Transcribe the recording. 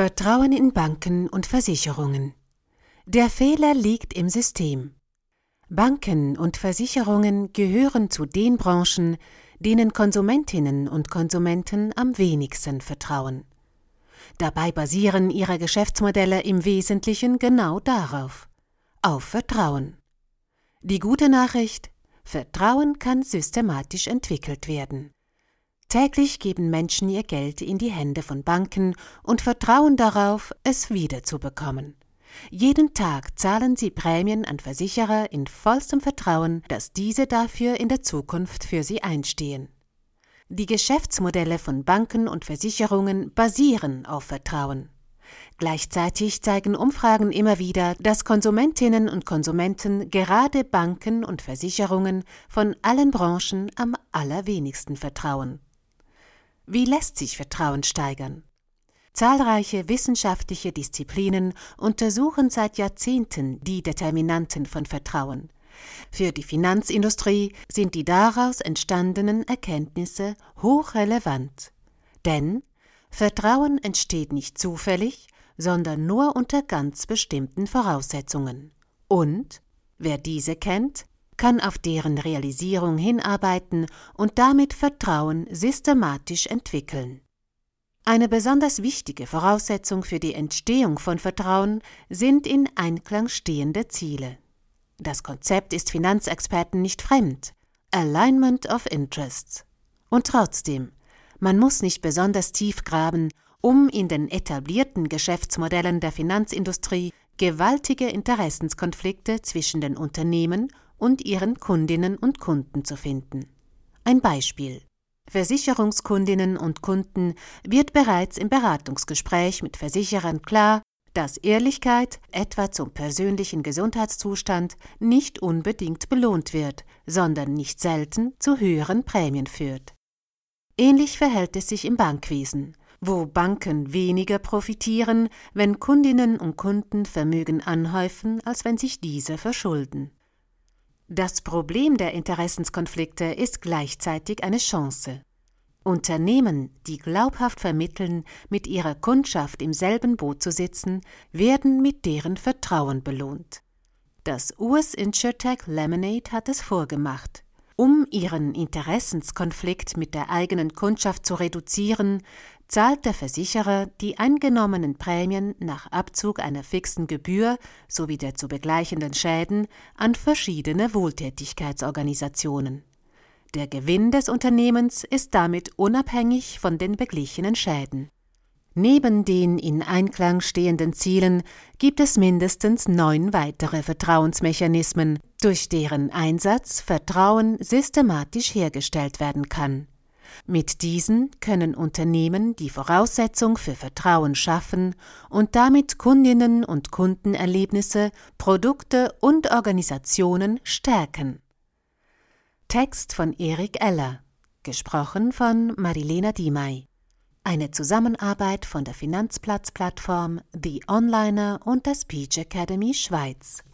Vertrauen in Banken und Versicherungen. Der Fehler liegt im System. Banken und Versicherungen gehören zu den Branchen, denen Konsumentinnen und Konsumenten am wenigsten vertrauen. Dabei basieren ihre Geschäftsmodelle im Wesentlichen genau darauf, auf Vertrauen. Die gute Nachricht, Vertrauen kann systematisch entwickelt werden. Täglich geben Menschen ihr Geld in die Hände von Banken und vertrauen darauf, es wiederzubekommen. Jeden Tag zahlen sie Prämien an Versicherer in vollstem Vertrauen, dass diese dafür in der Zukunft für sie einstehen. Die Geschäftsmodelle von Banken und Versicherungen basieren auf Vertrauen. Gleichzeitig zeigen Umfragen immer wieder, dass Konsumentinnen und Konsumenten gerade Banken und Versicherungen von allen Branchen am allerwenigsten vertrauen. Wie lässt sich Vertrauen steigern? Zahlreiche wissenschaftliche Disziplinen untersuchen seit Jahrzehnten die Determinanten von Vertrauen. Für die Finanzindustrie sind die daraus entstandenen Erkenntnisse hochrelevant. Denn Vertrauen entsteht nicht zufällig, sondern nur unter ganz bestimmten Voraussetzungen. Und wer diese kennt, kann auf deren Realisierung hinarbeiten und damit Vertrauen systematisch entwickeln. Eine besonders wichtige Voraussetzung für die Entstehung von Vertrauen sind in Einklang stehende Ziele. Das Konzept ist Finanzexperten nicht fremd. Alignment of Interests. Und trotzdem, man muss nicht besonders tief graben, um in den etablierten Geschäftsmodellen der Finanzindustrie gewaltige Interessenskonflikte zwischen den Unternehmen und ihren Kundinnen und Kunden zu finden. Ein Beispiel. Versicherungskundinnen und Kunden wird bereits im Beratungsgespräch mit Versicherern klar, dass Ehrlichkeit, etwa zum persönlichen Gesundheitszustand, nicht unbedingt belohnt wird, sondern nicht selten zu höheren Prämien führt. Ähnlich verhält es sich im Bankwesen, wo Banken weniger profitieren, wenn Kundinnen und Kunden Vermögen anhäufen, als wenn sich diese verschulden. Das Problem der Interessenskonflikte ist gleichzeitig eine Chance. Unternehmen, die glaubhaft vermitteln, mit ihrer Kundschaft im selben Boot zu sitzen, werden mit deren Vertrauen belohnt. Das US Insurtech Lemonade hat es vorgemacht. Um ihren Interessenskonflikt mit der eigenen Kundschaft zu reduzieren, zahlt der Versicherer die eingenommenen Prämien nach Abzug einer fixen Gebühr sowie der zu begleichenden Schäden an verschiedene Wohltätigkeitsorganisationen. Der Gewinn des Unternehmens ist damit unabhängig von den beglichenen Schäden. Neben den in Einklang stehenden Zielen gibt es mindestens neun weitere Vertrauensmechanismen, durch deren Einsatz Vertrauen systematisch hergestellt werden kann. Mit diesen können Unternehmen die Voraussetzung für Vertrauen schaffen und damit Kundinnen und Kundenerlebnisse, Produkte und Organisationen stärken. Text von Erik Eller, gesprochen von Marilena Diemey. Eine Zusammenarbeit von der Finanzplatzplattform The Onliner und der Speech Academy Schweiz.